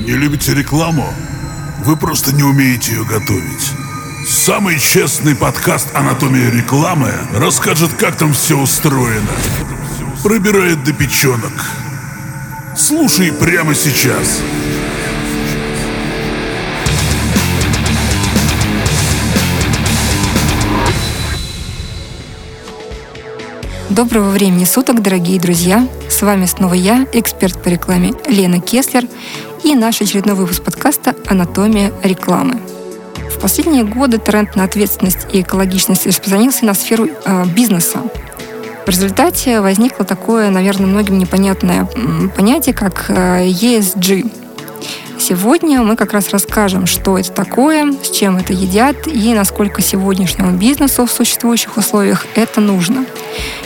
Не любите рекламу? Вы просто не умеете ее готовить. Самый честный подкаст «Анатомия рекламы» расскажет, как там все устроено. Пробирает до печенок. Слушай прямо сейчас. Доброго времени суток, дорогие друзья! С вами снова я, эксперт по рекламе Лена Кеслер и наш очередной выпуск подкаста «Анатомия рекламы». В последние годы тренд на ответственность и экологичность распространился на сферу э, бизнеса. В результате возникло такое, наверное, многим непонятное понятие, как э, ESG. Сегодня мы как раз расскажем, что это такое, с чем это едят и насколько сегодняшнему бизнесу в существующих условиях это нужно.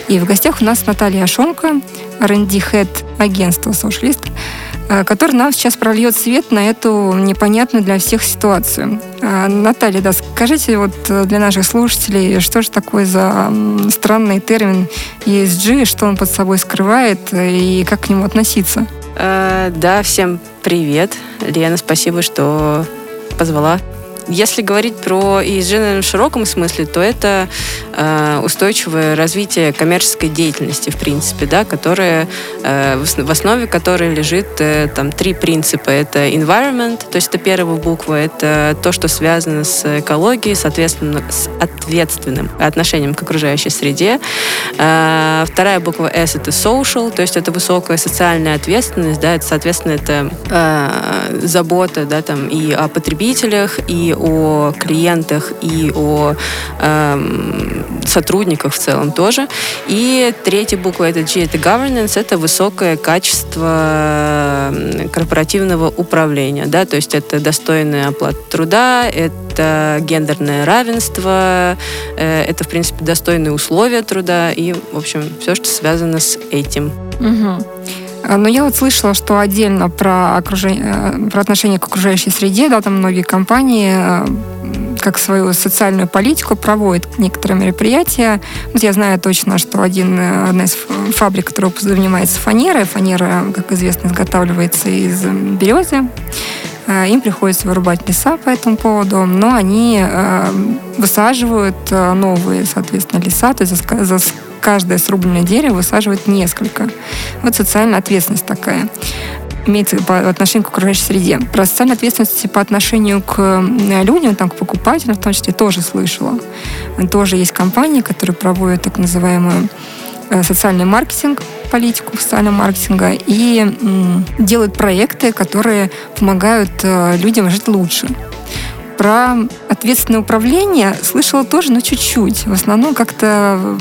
И в гостях у нас Наталья Ашонка, R&D Head агентства Socialist, который нам сейчас прольет свет на эту непонятную для всех ситуацию. Э, Наталья, да, скажите вот э, для наших слушателей, что же такое за странный термин ESG, что он под собой скрывает и как к нему относиться? Да, всем привет. Лена, спасибо, что позвала если говорить про ESG в широком смысле, то это э, устойчивое развитие коммерческой деятельности, в принципе, да, которая, э, в основе которой лежит э, там три принципа. Это environment, то есть это первая буква, это то, что связано с экологией, соответственно, с ответственным отношением к окружающей среде. Э, вторая буква S это social, то есть это высокая социальная ответственность, да, это, соответственно, это э, забота, да, там и о потребителях, и о клиентах, и о э, сотрудниках в целом тоже. И третья буква это G, это governance, это высокое качество корпоративного управления, да, то есть это достойная оплата труда, это гендерное равенство, э, это, в принципе, достойные условия труда и, в общем, все, что связано с этим. Угу. Но я вот слышала, что отдельно про, окружение, про отношение к окружающей среде, да, там многие компании э, как свою социальную политику проводят некоторые мероприятия. Вот я знаю точно, что один, э, одна из фабрик, которая занимается фанерой, фанера, как известно, изготавливается из березы, э, им приходится вырубать леса по этому поводу, но они высаживают новые, соответственно, леса, то есть каждое срубленное дерево высаживают несколько. Вот социальная ответственность такая имеется по отношению к окружающей среде. Про социальную ответственность по отношению к людям, там, к покупателям в том числе, тоже слышала. Тоже есть компании, которые проводят так называемую э, социальный маркетинг, политику социального маркетинга и делают проекты, которые помогают э, людям жить лучше. Про ответственное управление слышала тоже, но чуть-чуть. В основном как-то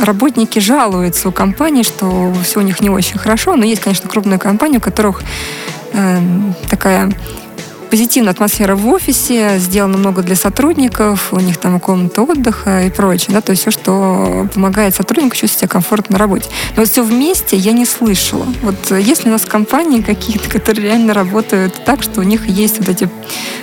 работники жалуются у компаний, что все у них не очень хорошо, но есть, конечно, крупные компании, у которых э, такая позитивная атмосфера в офисе, сделано много для сотрудников, у них там комната отдыха и прочее, да, то есть все, что помогает сотруднику чувствовать себя комфортно на работе. Но все вместе я не слышала. Вот есть ли у нас компании какие-то, которые реально работают так, что у них есть вот эти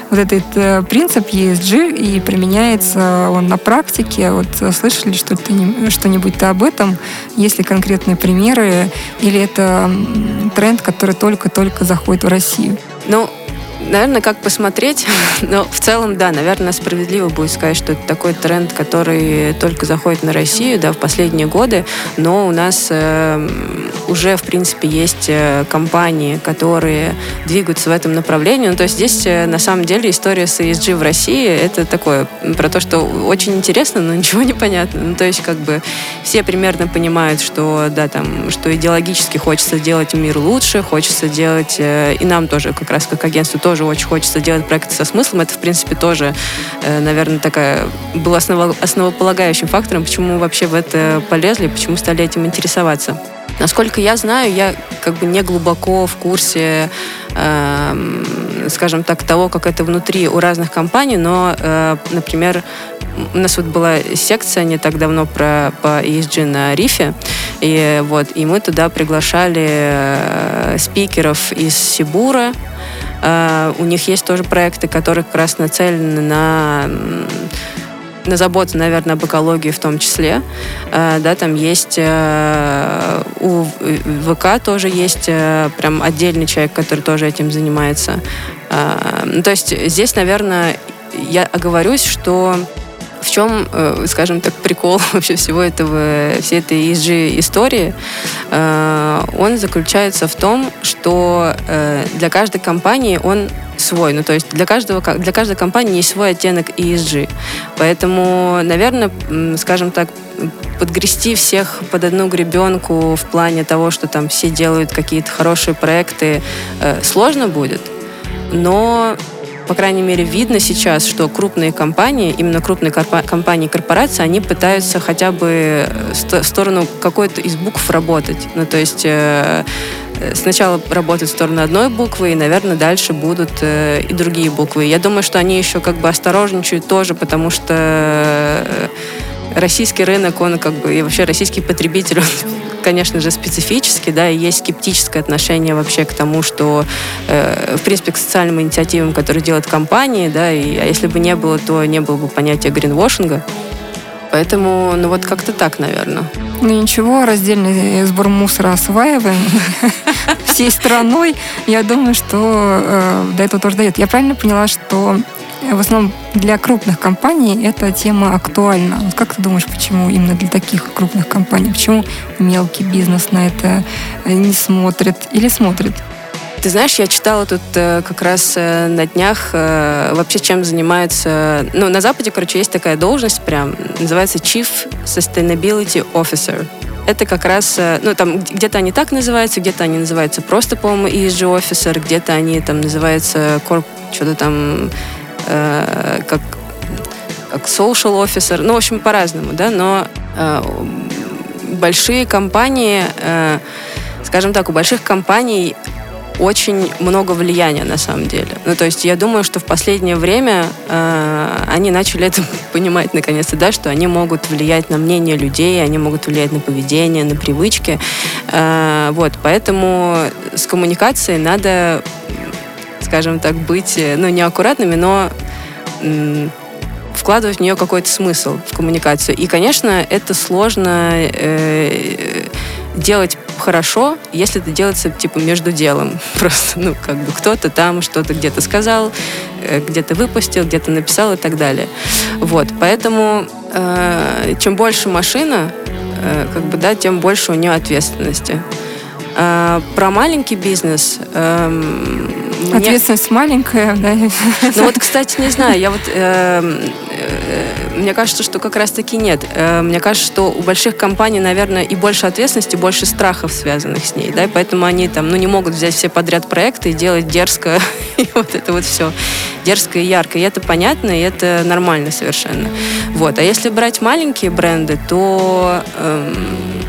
вот этот э, принцип ESG и применяется он на практике. Вот слышали что-то, что-нибудь об этом? Есть ли конкретные примеры? Или это тренд, который только-только заходит в Россию? Ну, Наверное, как посмотреть, но в целом, да, наверное, справедливо будет сказать, что это такой тренд, который только заходит на Россию, да, в последние годы, но у нас э, уже, в принципе, есть э, компании, которые двигаются в этом направлении. Ну, то есть здесь, э, на самом деле, история с ESG в России, это такое, про то, что очень интересно, но ничего не понятно. Ну, то есть, как бы, все примерно понимают, что, да, там, что идеологически хочется сделать мир лучше, хочется делать, э, и нам тоже, как раз как агентству, тоже тоже очень хочется делать проекты со смыслом. Это, в принципе, тоже, э, наверное, такая была осново, основополагающим фактором, почему мы вообще в это полезли, почему стали этим интересоваться. Насколько я знаю, я как бы не глубоко в курсе, э, скажем так, того, как это внутри у разных компаний, но, э, например, у нас вот была секция не так давно про, по ESG на Рифе, и, вот, и мы туда приглашали э, спикеров из Сибура, у них есть тоже проекты, которые как раз нацелены на на заботу, наверное, об экологии в том числе. Э, да, там есть э, у ВК тоже есть э, прям отдельный человек, который тоже этим занимается. Ну, то есть здесь, наверное, я оговорюсь, что чем, скажем так, прикол вообще всего этого, всей этой ESG истории? Он заключается в том, что для каждой компании он свой. Ну, то есть для, каждого, для каждой компании есть свой оттенок ESG. Поэтому, наверное, скажем так, подгрести всех под одну гребенку в плане того, что там все делают какие-то хорошие проекты, э, сложно будет. Но по крайней мере, видно сейчас, что крупные компании, именно крупные компании и корпорации, они пытаются хотя бы в сторону какой-то из букв работать. Ну, то есть э, сначала работать в сторону одной буквы, и, наверное, дальше будут э, и другие буквы. Я думаю, что они еще как бы осторожничают тоже, потому что э, российский рынок, он как бы, и вообще российский потребитель, он, конечно же, специфический, да, и есть скептическое отношение вообще к тому, что, э, в принципе, к социальным инициативам, которые делают компании, да, и а если бы не было, то не было бы понятия гринвошинга. Поэтому, ну вот как-то так, наверное. Ну ничего, раздельный сбор мусора осваиваем всей страной. Я думаю, что э, до этого тоже дает. Я правильно поняла, что в основном для крупных компаний эта тема актуальна. Вот как ты думаешь, почему именно для таких крупных компаний? Почему мелкий бизнес на это не смотрит или смотрит? Ты знаешь, я читала тут э, как раз э, на днях э, вообще чем занимается... Ну, на Западе, короче, есть такая должность прям, называется Chief Sustainability Officer. Это как раз, э, ну, там где-то они так называются, где-то они называются просто, по-моему, ESG Officer, где-то они там называются Corp, что-то там э, как, как Social Officer, ну, в общем, по-разному, да, но э, большие компании, э, скажем так, у больших компаний очень много влияния на самом деле. Ну, то есть я думаю, что в последнее время э, они начали это понимать наконец-то, да, что они могут влиять на мнение людей, они могут влиять на поведение, на привычки. Э, вот, поэтому с коммуникацией надо, скажем так, быть, ну, неаккуратными, но э, вкладывать в нее какой-то смысл в коммуникацию. И, конечно, это сложно э, делать хорошо, если это делается типа между делом. Просто, ну, как бы кто-то там что-то где-то сказал, э, где-то выпустил, где-то написал и так далее. Вот, поэтому э, чем больше машина, э, как бы, да, тем больше у нее ответственности. Э, про маленький бизнес... Э, Ответственность маленькая, да? Ну вот, кстати, не знаю, я вот... Э, э, мне кажется, что как раз-таки нет. Э, мне кажется, что у больших компаний, наверное, и больше ответственности, больше страхов, связанных с ней, да, и поэтому они там, ну, не могут взять все подряд проекты и делать дерзко, и вот это вот все дерзко и ярко. И это понятно, и это нормально совершенно. Вот. А если брать маленькие бренды, то... Эм,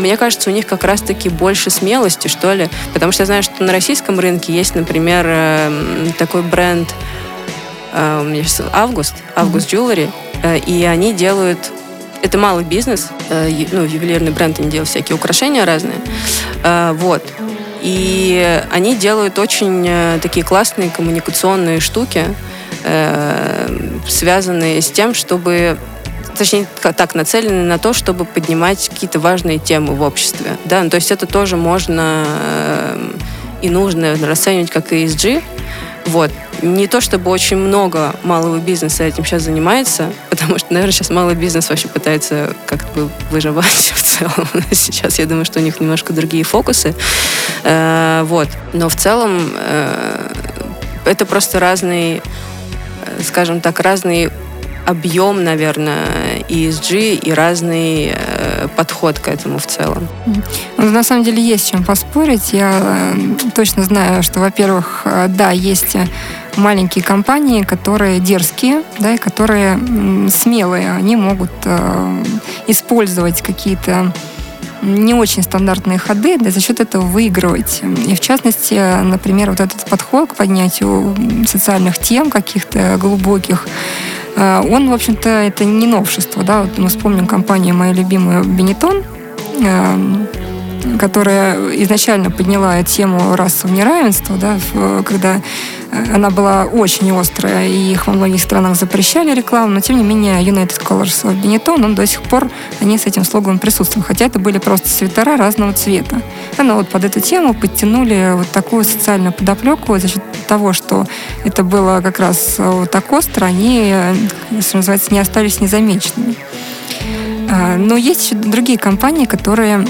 мне кажется, у них как раз-таки больше смелости, что ли. Потому что я знаю, что на российском рынке есть, например, эм, такой бренд э, Август, Август Jewelry, э, и они делают это малый бизнес, э, ну, ювелирный бренд, они делают всякие украшения разные. Вот. И они делают очень такие классные коммуникационные штуки, связанные с тем, чтобы точнее, так, нацелены на то, чтобы поднимать какие-то важные темы в обществе. Да? Ну, то есть это тоже можно э, и нужно расценивать как ESG. Вот. Не то чтобы очень много малого бизнеса этим сейчас занимается, потому что, наверное, сейчас малый бизнес вообще пытается как-то выживать в целом. Сейчас я думаю, что у них немножко другие фокусы. Э, вот. Но в целом э, это просто разные, скажем так, разные объем, наверное, ESG и разный э, подход к этому в целом. Ну, на самом деле есть чем поспорить. Я э, точно знаю, что, во-первых, э, да, есть маленькие компании, которые дерзкие, да, и которые смелые. Они могут э, использовать какие-то не очень стандартные ходы, да, за счет этого выигрывать. И в частности, например, вот этот подход к поднятию социальных тем каких-то глубоких, э, он, в общем-то, это не новшество. Да? Вот мы вспомним компанию мою любимую Бенетон. Э, которая изначально подняла тему расового неравенства, да, когда э, она была очень острая, и их во многих странах запрещали рекламу, но тем не менее United Colors of Benetton, он до сих пор, они с этим слоганом присутствуют, хотя это были просто свитера разного цвета. Но вот под эту тему подтянули вот такую социальную подоплеку за счет того, что это было как раз вот так остро, они, э, что называется, не остались незамеченными. А, но есть еще другие компании, которые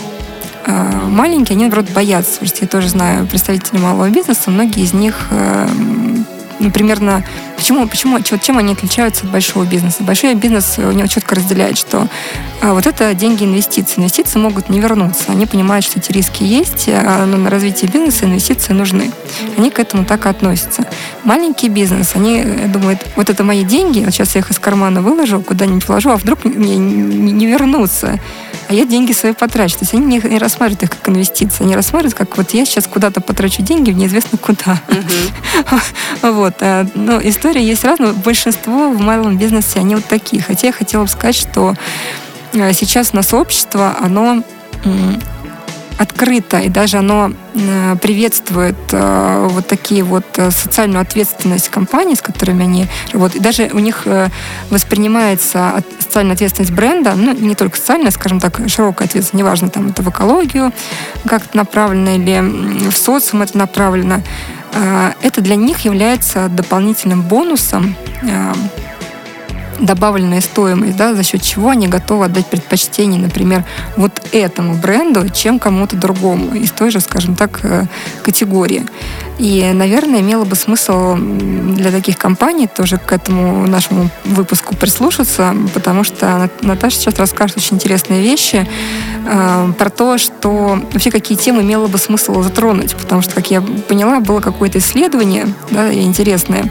маленькие, они, наоборот, боятся. Потому что я тоже знаю представителей малого бизнеса, многие из них э, ну, примерно... Почему, почему, чем они отличаются от большого бизнеса? Большой бизнес у него четко разделяет, что а, вот это деньги инвестиций. Инвестиции могут не вернуться. Они понимают, что эти риски есть, а, на развитие бизнеса инвестиции нужны. Они к этому так и относятся. Маленький бизнес, они думают, вот это мои деньги, вот сейчас я их из кармана выложу, куда-нибудь вложу, а вдруг мне не, не вернутся а я деньги свои потрачу. То есть они не, не рассматривают их как инвестиции, они рассматривают, как вот я сейчас куда-то потрачу деньги неизвестно куда. Вот. А, но история есть разная. Большинство в малом бизнесе, они вот такие. Хотя я хотела бы сказать, что а, сейчас у нас общество, оно открыто, и даже оно э, приветствует э, вот такие вот э, социальную ответственность компаний, с которыми они работают. И даже у них воспринимается социальная ответственность бренда, ну, не только социальная, скажем так, широкая ответственность, неважно, там это в экологию как-то направлено или в социум это направлено, это для них является дополнительным бонусом добавленная стоимость, да, за счет чего они готовы отдать предпочтение, например, вот этому бренду, чем кому-то другому из той же, скажем так, э, категории. И, наверное, имело бы смысл для таких компаний тоже к этому нашему выпуску прислушаться, потому что Наташа сейчас расскажет очень интересные вещи э, про то, что вообще какие темы имело бы смысл затронуть, потому что, как я поняла, было какое-то исследование да, интересное,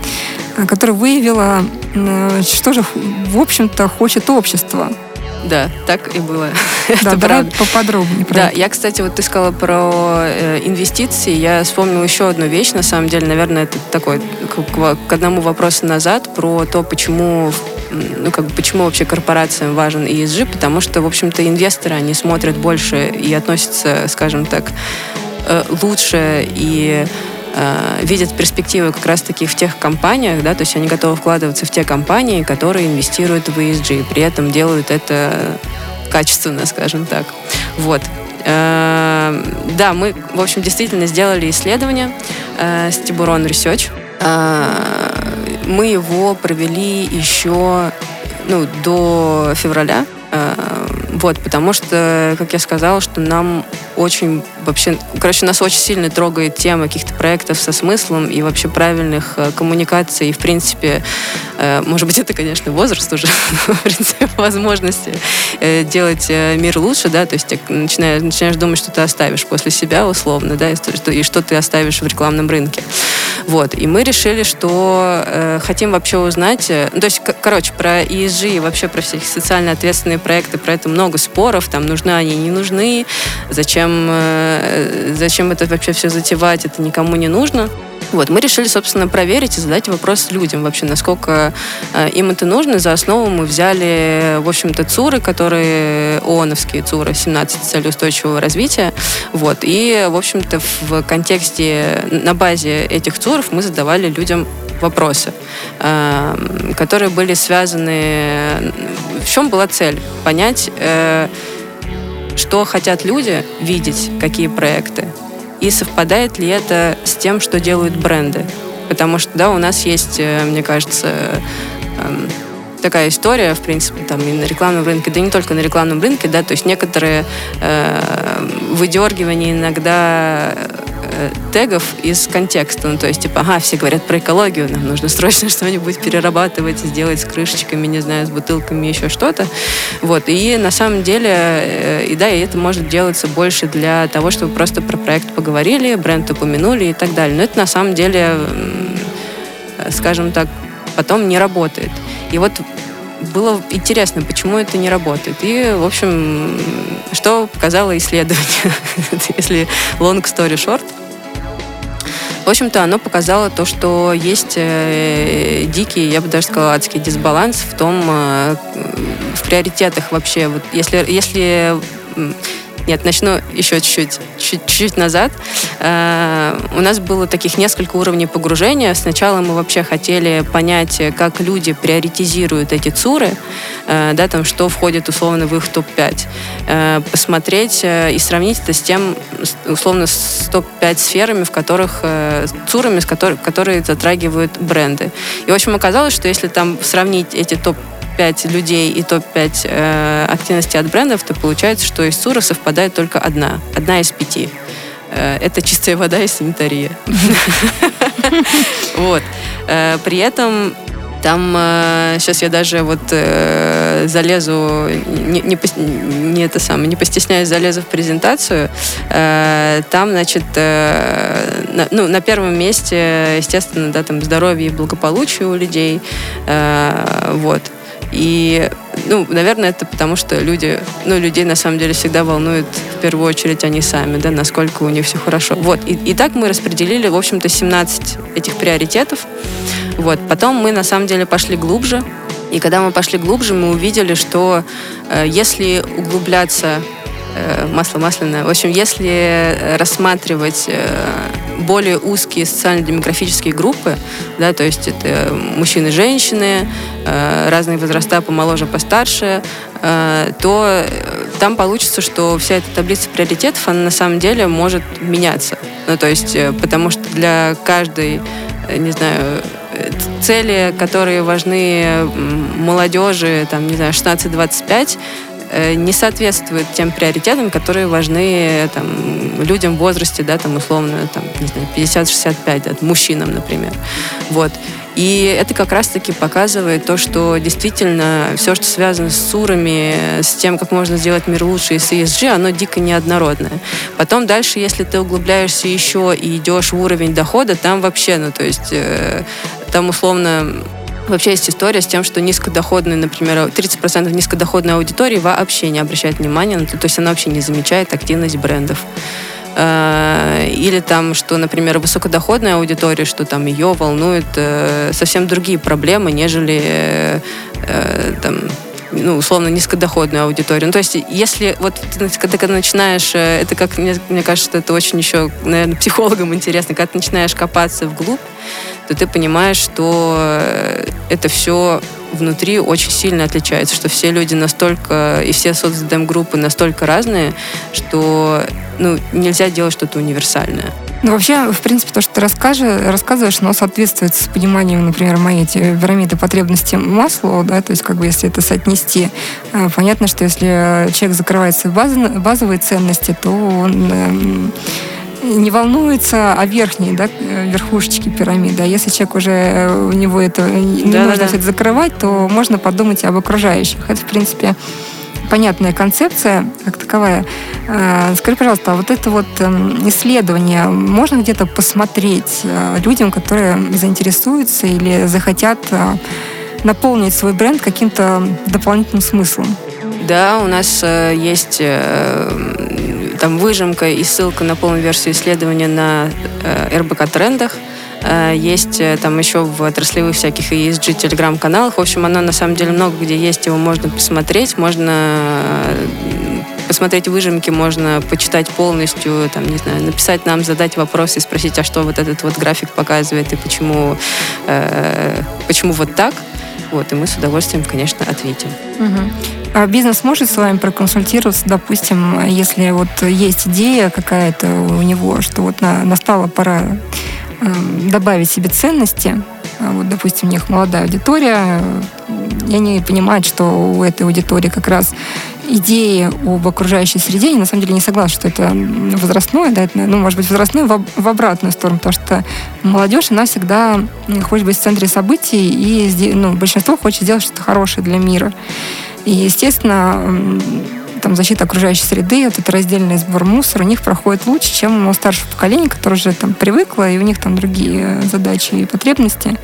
э, которое выявило, э, что же, в общем-то, хочет общество. Да, так и было. Да, давай поподробнее про Да, это. я, кстати, вот ты сказала про э, инвестиции. Я вспомнила еще одну вещь, на самом деле, наверное, это такой к, к одному вопросу назад про то, почему ну, как бы, почему вообще корпорациям важен ESG, потому что, в общем-то, инвесторы, они смотрят больше и относятся, скажем так, э, лучше и э, видят перспективы как раз-таки в тех компаниях, да, то есть они готовы вкладываться в те компании, которые инвестируют в ESG, при этом делают это качественно, скажем так. Вот. Э, да, мы, в общем, действительно сделали исследование э, с Тибурон Research. Мы его провели еще ну, до февраля вот, потому что, как я сказала, что нам очень вообще, короче, нас очень сильно трогает тема каких-то проектов со смыслом и вообще правильных э, коммуникаций. И, в принципе, э, может быть, это, конечно, возраст уже, в принципе, возможности делать мир лучше, да, то есть начинаешь, начинаешь думать, что ты оставишь после себя условно, да, и что, и что ты оставишь в рекламном рынке. Вот, и мы решили, что э, хотим вообще узнать, э, то есть, короче, про ESG и вообще про все социально ответственные проекты, про это много споров, там нужны они, не нужны, зачем, э, зачем это вообще все затевать, это никому не нужно. Вот, мы решили, собственно, проверить и задать вопрос людям вообще, насколько э, им это нужно. За основу мы взяли, в общем-то, ЦУРы, которые ООНовские ЦУРы, 17 целей устойчивого развития. Вот, и, в общем-то, в контексте, на базе этих ЦУРов мы задавали людям вопросы, э, которые были связаны... В чем была цель? Понять, э, что хотят люди видеть, какие проекты, и совпадает ли это с тем, что делают бренды. Потому что, да, у нас есть, э, мне кажется, эм, такая история, в принципе, там и на рекламном рынке, да не только на рекламном рынке, да, то есть некоторые э, выдергивания иногда тегов из контекста. Ну, то есть, типа, ага, все говорят про экологию, нам нужно срочно что-нибудь перерабатывать, сделать с крышечками, не знаю, с бутылками, еще что-то. Вот. И на самом деле, э, и да, и это может делаться больше для того, чтобы просто про проект поговорили, бренд упомянули и так далее. Но это на самом деле, скажем так, потом не работает. И вот было интересно, почему это не работает. И, в общем, что показало исследование, если long story short. В общем-то, оно показало то, что есть э, дикий, я бы даже сказала, адский дисбаланс в том, э, в приоритетах вообще. Вот если, если Нет, начну еще чуть-чуть, чуть-чуть назад. Э, у нас было таких несколько уровней погружения. Сначала мы вообще хотели понять, как люди приоритизируют эти ЦУРы, э, да, там, что входит условно в их топ-5. Э, посмотреть и сравнить это с тем, условно, с топ-5 сферами, в которых, ЦУРами, с которых, которые затрагивают бренды. И, в общем, оказалось, что если там сравнить эти топ топ-5 людей и топ-5 э, активностей от брендов, то получается, что из СУРа совпадает только одна. Одна из пяти. Э, это чистая вода и санитария. Вот. Э, при этом там э, сейчас я даже вот э, залезу, не, не, не это самое, не постесняюсь, залезу в презентацию. Э, там, значит, э, на, ну, на первом месте, естественно, да, там здоровье и благополучие у людей. Э, вот. И, ну, наверное, это потому, что люди, ну, людей на самом деле всегда волнует в первую очередь они сами, да, насколько у них все хорошо. Вот, и, и так мы распределили, в общем-то, 17 этих приоритетов. Вот, потом мы на самом деле пошли глубже, и когда мы пошли глубже, мы увидели, что э, если углубляться Э, масло масляное. В общем, если рассматривать э, более узкие социально-демографические группы, да, то есть это мужчины, женщины, э, разные возраста, помоложе, постарше, то там получится, что вся эта таблица приоритетов, она на самом деле может меняться. Ну, то есть, потому что для каждой, не знаю, цели, которые важны молодежи, там, не знаю, 16-25, Э, не соответствует тем приоритетам, которые важны там, людям в возрасте, да, там, условно, там, не знаю, 50-65, да, мужчинам, например. Вот. И это как раз-таки показывает то, что действительно все, что связано с сурами, с тем, как можно сделать мир лучше и с ESG, оно дико неоднородное. Потом дальше, если ты углубляешься еще и идешь в уровень дохода, там вообще, ну, то есть э, там условно Вообще есть история с тем, что низкодоходные, например, 30% низкодоходной аудитории вообще не обращает внимания то, есть она вообще не замечает активность брендов. Э, или там, что, например, высокодоходная аудитория, что там ее волнуют э, совсем другие проблемы, нежели э, там, ну, условно, низкодоходную аудиторию. Ну, то есть, если вот когда ты начинаешь, это как, мне, мне кажется, это очень еще, наверное, психологам интересно, когда ты начинаешь копаться вглубь, то ты понимаешь, что это все внутри очень сильно отличается, что все люди настолько, и все соцдем-группы настолько разные, что ну, нельзя делать что-то универсальное. Ну, вообще, в принципе, то, что ты расскажешь, рассказываешь, оно соответствует с пониманием, например, моей пирамиды потребностей масла, да, то есть, как бы, если это соотнести, э, понятно, что если человек закрывает свои базовые ценности, то он эм, не волнуется о верхней, да, верхушечке пирамиды. А если человек уже, э, у него это не да, нужно да, все это закрывать, то можно подумать об окружающих. Это, в принципе, понятная концепция как таковая. Э, скажи, пожалуйста, а вот это вот эм, исследование можно где-то посмотреть э, людям, которые заинтересуются или захотят наполнить свой бренд каким-то дополнительным смыслом? Да, у нас есть там выжимка и ссылка на полную версию исследования на э, РБК трендах. Э, есть э, там еще в отраслевых всяких ESG телеграм-каналах. В общем, оно на самом деле много где есть, его можно посмотреть, можно посмотреть выжимки, можно почитать полностью, там, не знаю, написать нам, задать вопросы и спросить, а что вот этот вот график показывает и почему, э, почему вот так. Вот, и мы с удовольствием, конечно, ответим. Угу. А бизнес может с вами проконсультироваться, допустим, если вот есть идея какая-то у него, что вот на, настала пора э, добавить себе ценности, а вот, допустим, у них молодая аудитория, и они понимают, что у этой аудитории как раз идеи об окружающей среде, я на самом деле не согласна, что это возрастное, да, это, ну, может быть, возрастное в, в обратную сторону, потому что молодежь, она всегда хочет быть в центре событий, и ну, большинство хочет сделать что-то хорошее для мира. И, естественно, там, защита окружающей среды, вот это раздельный сбор мусора у них проходит лучше, чем у старшего поколения, которое уже там привыкло, и у них там другие задачи и потребности.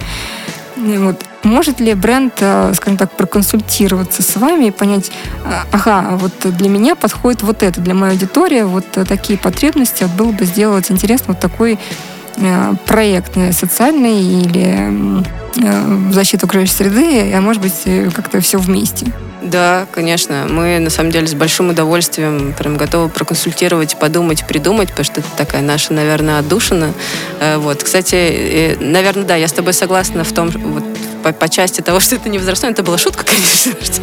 И вот. Может ли бренд, э, скажем так, проконсультироваться с вами и понять, э, ага, вот для меня подходит вот это, для моей аудитории вот такие потребности, было бы сделать интересно вот такой э, проект социальный или защиту окружающей среды, а может быть как-то все вместе? Да, конечно. Мы, на самом деле, с большим удовольствием прям готовы проконсультировать, подумать, придумать, потому что это такая наша, наверное, отдушина. Э, вот. Кстати, наверное, да, я с тобой согласна в том, вот, по, по части того, что это не возрастное, это была шутка, конечно, что,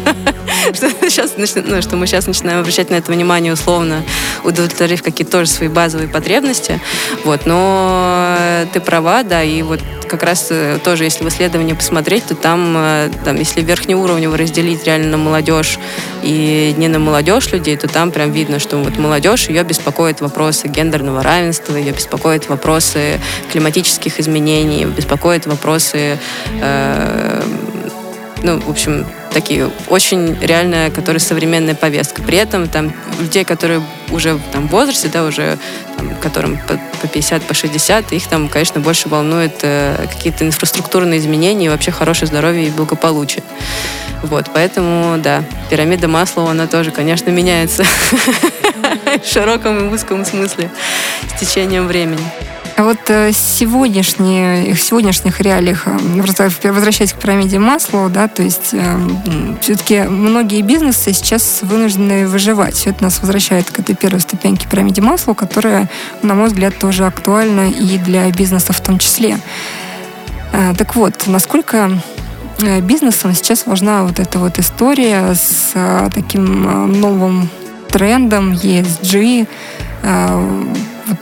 что, сейчас, ну, что мы сейчас начинаем обращать на это внимание условно, удовлетворив какие-то тоже свои базовые потребности. Вот. Но ты права, да, и вот как раз э, тоже, если в исследовании посмотреть, то там, э, там если верхнеуровнево разделить реально на молодежь и не на молодежь людей, то там прям видно, что вот молодежь, ее беспокоят вопросы гендерного равенства, ее беспокоят вопросы климатических изменений, беспокоят вопросы э, ну, в общем, такие очень реальная, которая современная повестка. При этом там людей, которые уже там, в возрасте, да, уже там, которым по, по 50, по 60, их там, конечно, больше волнует э, какие-то инфраструктурные изменения и вообще хорошее здоровье и благополучие. Вот, поэтому, да, пирамида Маслова, она тоже, конечно, меняется в широком и узком смысле с течением времени. А вот э, сегодняшние, в сегодняшних реалиях, э, возвращаясь к пирамиде Маслоу, да, то есть э, все-таки многие бизнесы сейчас вынуждены выживать. Все это нас возвращает к этой первой ступеньке пирамиде Маслоу, которая, на мой взгляд, тоже актуальна и для бизнеса в том числе. Так вот, насколько бизнесам сейчас важна вот эта вот история с таким новым трендом ESG, вот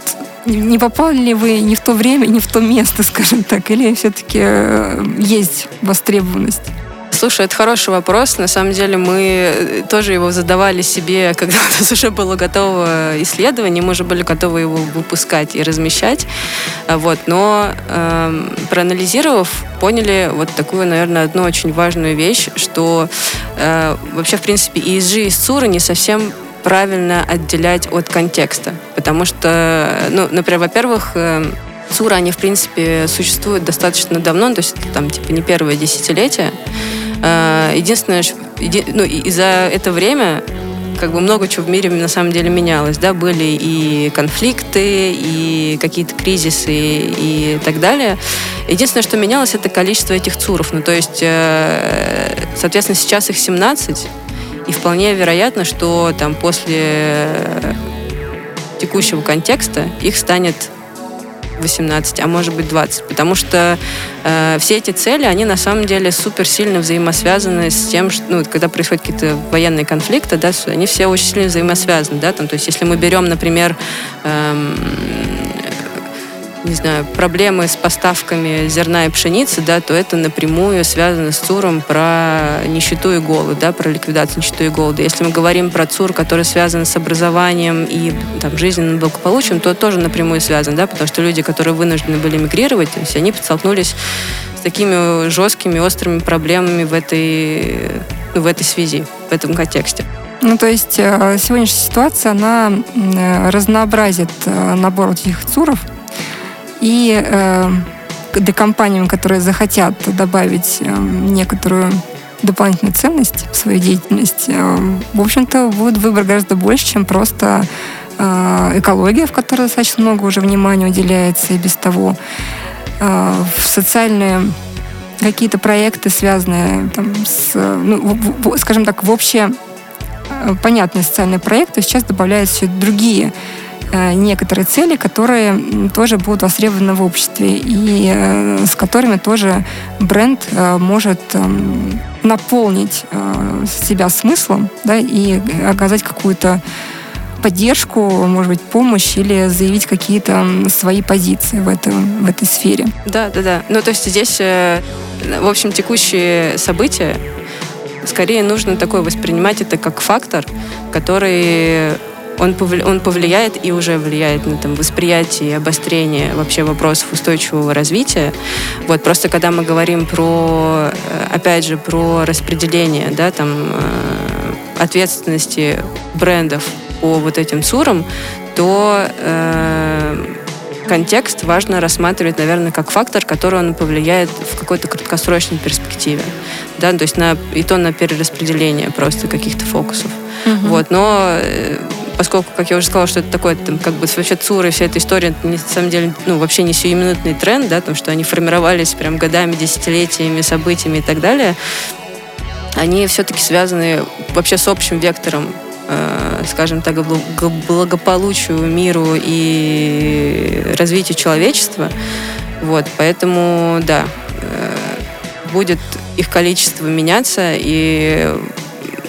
не попали ли вы не в то время, не в то место, скажем так, или все-таки э, есть востребованность? Слушай, это хороший вопрос. На самом деле мы э, тоже его задавали себе, когда у нас уже было готово исследование, мы уже были готовы его выпускать и размещать. А вот. Но э, проанализировав, поняли вот такую, наверное, одну очень важную вещь, что э, вообще, в принципе, ESG и СЦУРы не совсем правильно отделять от контекста. Потому что, ну, например, во-первых, э, ЦУРы, они, в принципе, существуют достаточно давно, то есть там, типа, не первое десятилетие. Э, единственное, ну, и за это время как бы много чего в мире на самом деле менялось, да, были и конфликты, и какие-то кризисы, и так далее. Единственное, что менялось, это количество этих ЦУРов, ну, то есть, э, соответственно, сейчас их 17, и вполне вероятно, что там после текущего контекста их станет 18, а может быть 20, потому что э, все эти цели, они на самом деле супер сильно взаимосвязаны с тем, что, ну, когда происходят какие-то военные конфликты, да, они все очень сильно взаимосвязаны, да, там, то есть если мы берем, например, эм, не знаю, проблемы с поставками зерна и пшеницы, да, то это напрямую связано с ЦУРом про нищету и голод, да, про ликвидацию нищеты и голода. Если мы говорим про ЦУР, который связан с образованием и там, жизненным благополучием, то тоже напрямую связан, да, потому что люди, которые вынуждены были мигрировать, то есть они столкнулись с такими жесткими, острыми проблемами в этой, ну, в этой связи, в этом контексте. Ну, то есть э, сегодняшняя ситуация, она разнообразит э, набор этих ЦУРов, и э, компаниям, которые захотят добавить э, некоторую дополнительную ценность в свою деятельность, э, в общем-то, будет выбор гораздо больше, чем просто э, экология, в которой достаточно много уже внимания уделяется и без того. Э, в социальные какие-то проекты, связанные там, с, ну, в, в, скажем так, в общие э, понятные социальные проекты, сейчас добавляются другие Э, некоторые цели, которые тоже будут востребованы в обществе и э, с которыми тоже бренд э, может эм, наполнить себя смыслом да, и оказать какую-то поддержку, может быть, помощь или заявить какие-то свои позиции в, этом, в этой сфере. Да, да, да. Ну, то есть здесь, в общем, текущие события, скорее нужно такое воспринимать это как фактор, который он, повли, он повлияет и уже влияет на там, восприятие и обострение вообще вопросов устойчивого развития. Вот просто когда мы говорим про, э, опять же, про распределение, да, там, э, ответственности брендов по вот этим СУРам, то э, контекст важно рассматривать, наверное, как фактор, который он повлияет в какой-то краткосрочной перспективе. Да, то есть на, и то на перераспределение просто каких-то фокусов. Угу. Вот, но э, поскольку, как я уже сказала, что это такой, там, как бы вообще ЦУР и вся эта история, на самом деле, ну, вообще не сиюминутный тренд, да, потому что они формировались прям годами, десятилетиями, событиями и так далее, они все-таки связаны вообще с общим вектором э, скажем так, благополучию, миру и развитию человечества. Вот, поэтому, да, э, будет их количество меняться, и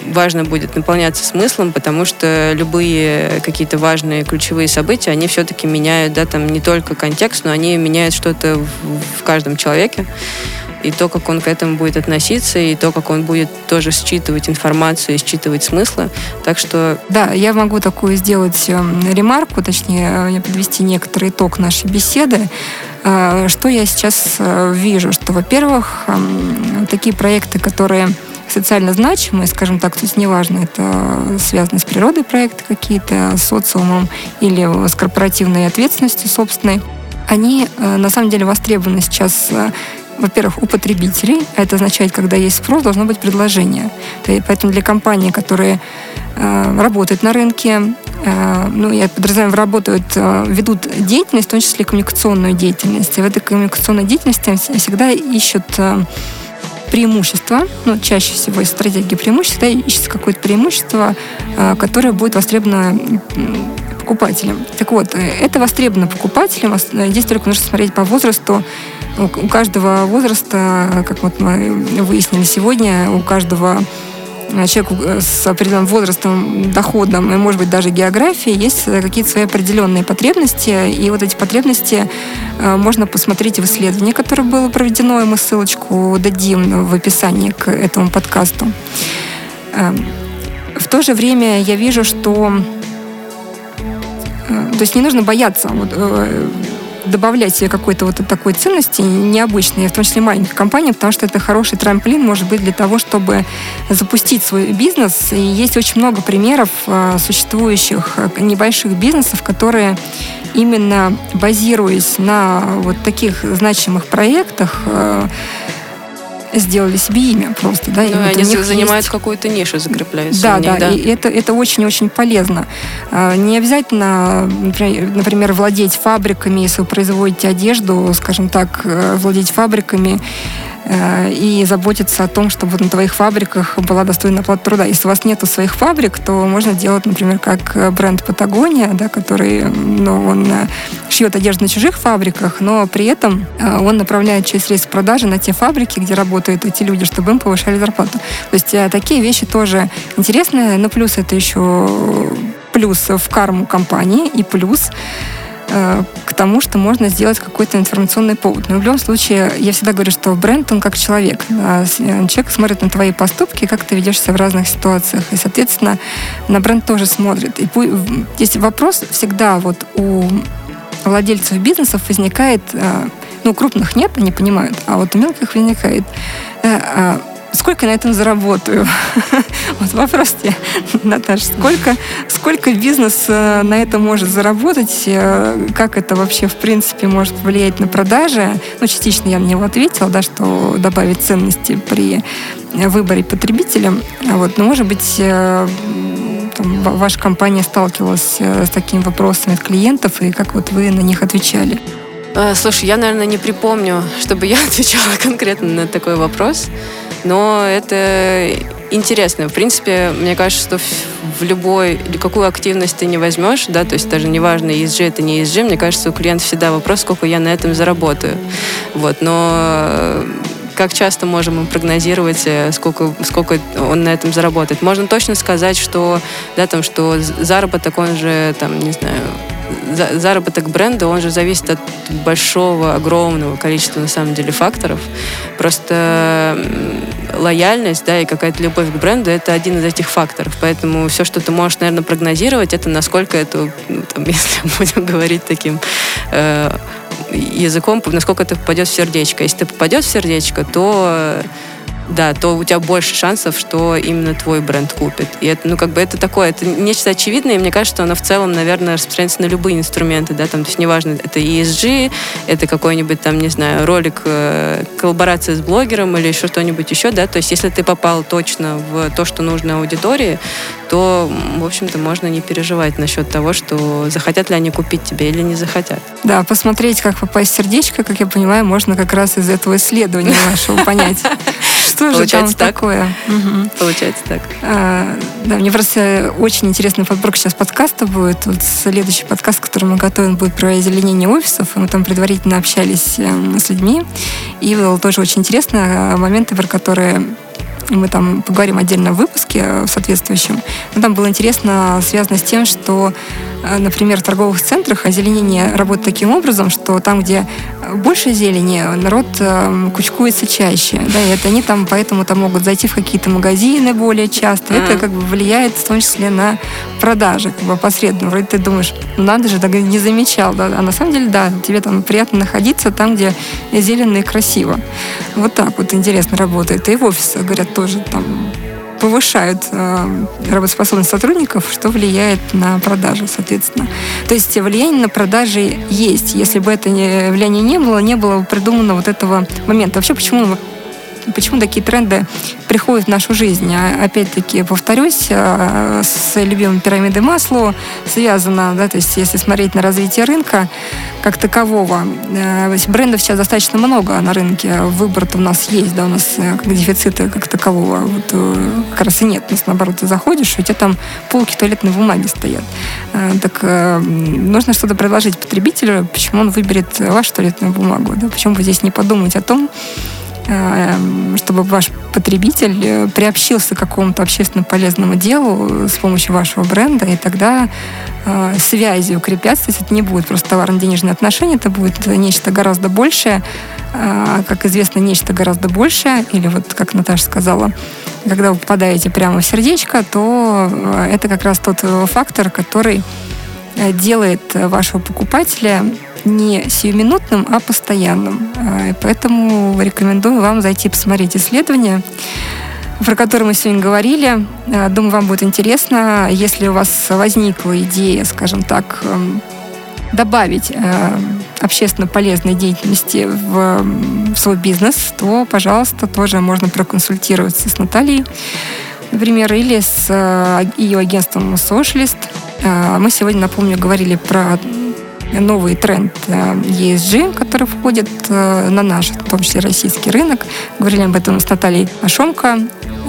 важно будет наполняться смыслом, потому что любые какие-то важные ключевые события, они все-таки меняют, да, там не только контекст, но они меняют что-то в, в каждом человеке и то, как он к этому будет относиться, и то, как он будет тоже считывать информацию и считывать смыслы. Так что... Да, я могу такую сделать эм, ремарку, точнее, э, подвести некоторый итог нашей беседы. Э, что я сейчас э, вижу? Что, во-первых, эм, такие проекты, которые социально значимые, скажем так, то есть неважно, это связано с природой проекты какие-то, с социумом или с корпоративной ответственностью собственной, они на самом деле востребованы сейчас во-первых, у потребителей. Это означает, когда есть спрос, должно быть предложение. Поэтому для компаний, которые э, работают на рынке, э, ну, я подразумеваю, работают, э, ведут деятельность, в том числе коммуникационную деятельность. И в этой коммуникационной деятельности всегда ищут э, преимущество, ну, чаще всего из стратегии преимущества, ищется какое-то преимущество, э, которое будет востребовано покупателем. Так вот, э, это востребовано покупателем. Здесь только нужно смотреть по возрасту у каждого возраста, как вот мы выяснили сегодня, у каждого э, человека э, с определенным возрастом, доходом и, может быть, даже географией есть какие-то свои определенные потребности. И вот эти потребности э, можно посмотреть в исследовании, которое было проведено, и мы ссылочку дадим в описании к этому подкасту. Эм, в то же время я вижу, что то есть не нужно бояться вот, добавлять себе какой-то вот такой ценности необычной, в том числе маленьких компаний, потому что это хороший трамплин может быть для того, чтобы запустить свой бизнес. И есть очень много примеров э, существующих э, небольших бизнесов, которые именно базируясь на вот таких значимых проектах, э, сделали себе имя просто, да. Ну, они занимают есть... какую-то нишу, закрепляются. Да, них, да, да, и это, это очень-очень полезно. А, не обязательно, например, владеть фабриками, если вы производите одежду, скажем так, э, владеть фабриками и заботиться о том, чтобы на твоих фабриках была достойная оплата труда. Если у вас нет своих фабрик, то можно делать, например, как э, бренд Патагония, да, который ну, он э, шьет одежду на чужих фабриках, но при этом он направляет через средства продажи на те фабрики, где работают эти люди, чтобы им повышали зарплату. То есть такие вещи тоже интересные, но плюс это еще плюс в карму компании и плюс Э, к тому, что можно сделать какой-то информационный повод. Но в любом случае, я всегда говорю, что бренд, он как человек. Э, человек смотрит на твои поступки, как ты ведешься в разных ситуациях. И, соответственно, на бренд тоже смотрит. И здесь вопрос всегда вот у владельцев бизнесов возникает, э, ну, крупных нет, они понимают, а вот у мелких возникает а сколько я на этом заработаю? Вот вопрос тебе, Наташа, сколько, сколько бизнес э, на это может заработать? Э, как это вообще, в принципе, может влиять на продажи? Ну, частично я на него ответила, да, что добавить ценности при выборе потребителя. Вот, но, может быть, э, там, ваша компания сталкивалась с такими вопросами от клиентов, и как вот вы на них отвечали? Слушай, я, наверное, не припомню, чтобы я отвечала конкретно на такой вопрос но это интересно. В принципе, мне кажется, что в любой, какую активность ты не возьмешь, да, то есть даже неважно, ESG это не ESG, мне кажется, у клиента всегда вопрос, сколько я на этом заработаю. Вот, но э, как часто можем мы прогнозировать, э, сколько, сколько он на этом заработает. Можно точно сказать, что, да, там, что заработок, он же, там, не знаю, заработок бренда, он же зависит от большого, огромного количества, на самом деле, факторов. Просто лояльность, да, и какая-то любовь к бренду, это один из этих факторов. Поэтому все, что ты можешь, наверное, прогнозировать, это насколько это, ну, там, если будем говорить таким э, языком, насколько это попадет в сердечко. Если ты попадет в сердечко, то да, то у тебя больше шансов, что именно твой бренд купит. И это, ну, как бы это такое, это нечто очевидное, и мне кажется, что оно в целом, наверное, распространяется на любые инструменты, да, там, то есть неважно, это ESG, это какой-нибудь там, не знаю, ролик, э, коллаборация с блогером или еще что-нибудь еще, да, то есть если ты попал точно в то, что нужно аудитории, то, в общем-то, можно не переживать насчет того, что захотят ли они купить тебе или не захотят. Да, посмотреть, как попасть в сердечко, как я понимаю, можно как раз из этого исследования вашего понять, тоже Получается там так? такое. Мгм. Получается так. А, да, мне просто очень интересный подборка сейчас подкаста будет. Вот следующий подкаст, который мы готовим, будет про озеленение офисов. И Мы там предварительно общались эм, с людьми. И было тоже очень интересно а, моменты, про которые мы там поговорим отдельно в выпуске э, соответствующем. Но там было интересно связано с тем, что, э, например, в торговых центрах озеленение работает таким образом, что там, где э, больше зелени, народ э, кучкуется чаще. Да, и это они там поэтому там могут зайти в какие-то магазины более часто. Это как бы влияет в том числе на продажи, как бы посредственно. Вроде ты думаешь, «Ну, надо же, так не замечал. Да? А на самом деле, да, тебе там приятно находиться там, где зелено и красиво. Вот так вот интересно работает. И в офисах, говорят, тоже там повышают э, работоспособность сотрудников, что влияет на продажи, соответственно. То есть влияние на продажи есть. Если бы это не, влияние не было, не было бы придумано вот этого момента. Вообще, почему почему такие тренды приходят в нашу жизнь. А, Опять-таки, повторюсь, э, с любимой пирамидой Маслоу связано, да, то есть если смотреть на развитие рынка как такового, э, брендов сейчас достаточно много на рынке, выбор-то у нас есть, да, у нас э, как дефицита как такового вот, э, как раз и нет. У нас, наоборот, ты заходишь, у тебя там полки туалетной бумаги стоят. Так нужно что-то предложить потребителю, почему он выберет вашу туалетную бумагу, да, почему вы здесь не подумать о том, чтобы ваш потребитель э, приобщился к какому-то общественно полезному делу с помощью вашего бренда, и тогда э, связи укрепятся. То есть это не будет просто товарно-денежные отношения, это будет нечто гораздо большее. Как известно, нечто гораздо большее, или вот, как Наташа сказала, когда вы попадаете прямо в сердечко, то э, это как раз тот э, фактор, который э, делает э, вашего покупателя не сиюминутным, а постоянным. А, Поэтому рекомендую вам зайти посмотреть исследование, про которое мы сегодня говорили. А, Думаю, вам будет интересно. Если у вас возникла идея, скажем так, эм, добавить э, общественно полезной деятельности в, свой бизнес, то, пожалуйста, тоже можно проконсультироваться с Натальей, например, или с э, ее агентством Socialist. Э, Мы сегодня, напомню, говорили про новый тренд э, ESG, который входит э, на наш, в том числе российский рынок. Говорили об этом с Натальей Ашомко.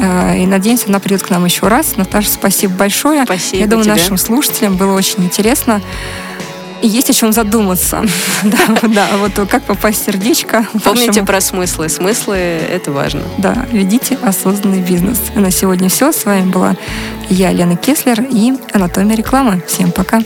Э, И надеемся, она придет к нам еще раз. Наташа, спасибо большое. Спасибо Я думаю, тебе. нашим слушателям было очень интересно. И есть о чем задуматься. Да, да, вот как попасть в сердечко. Помните вашему- про смыслы. Смыслы — это важно. Да, ведите осознанный бизнес. А на сегодня все. С вами была я, Лена Кеслер и Анатомия рекламы. Всем пока.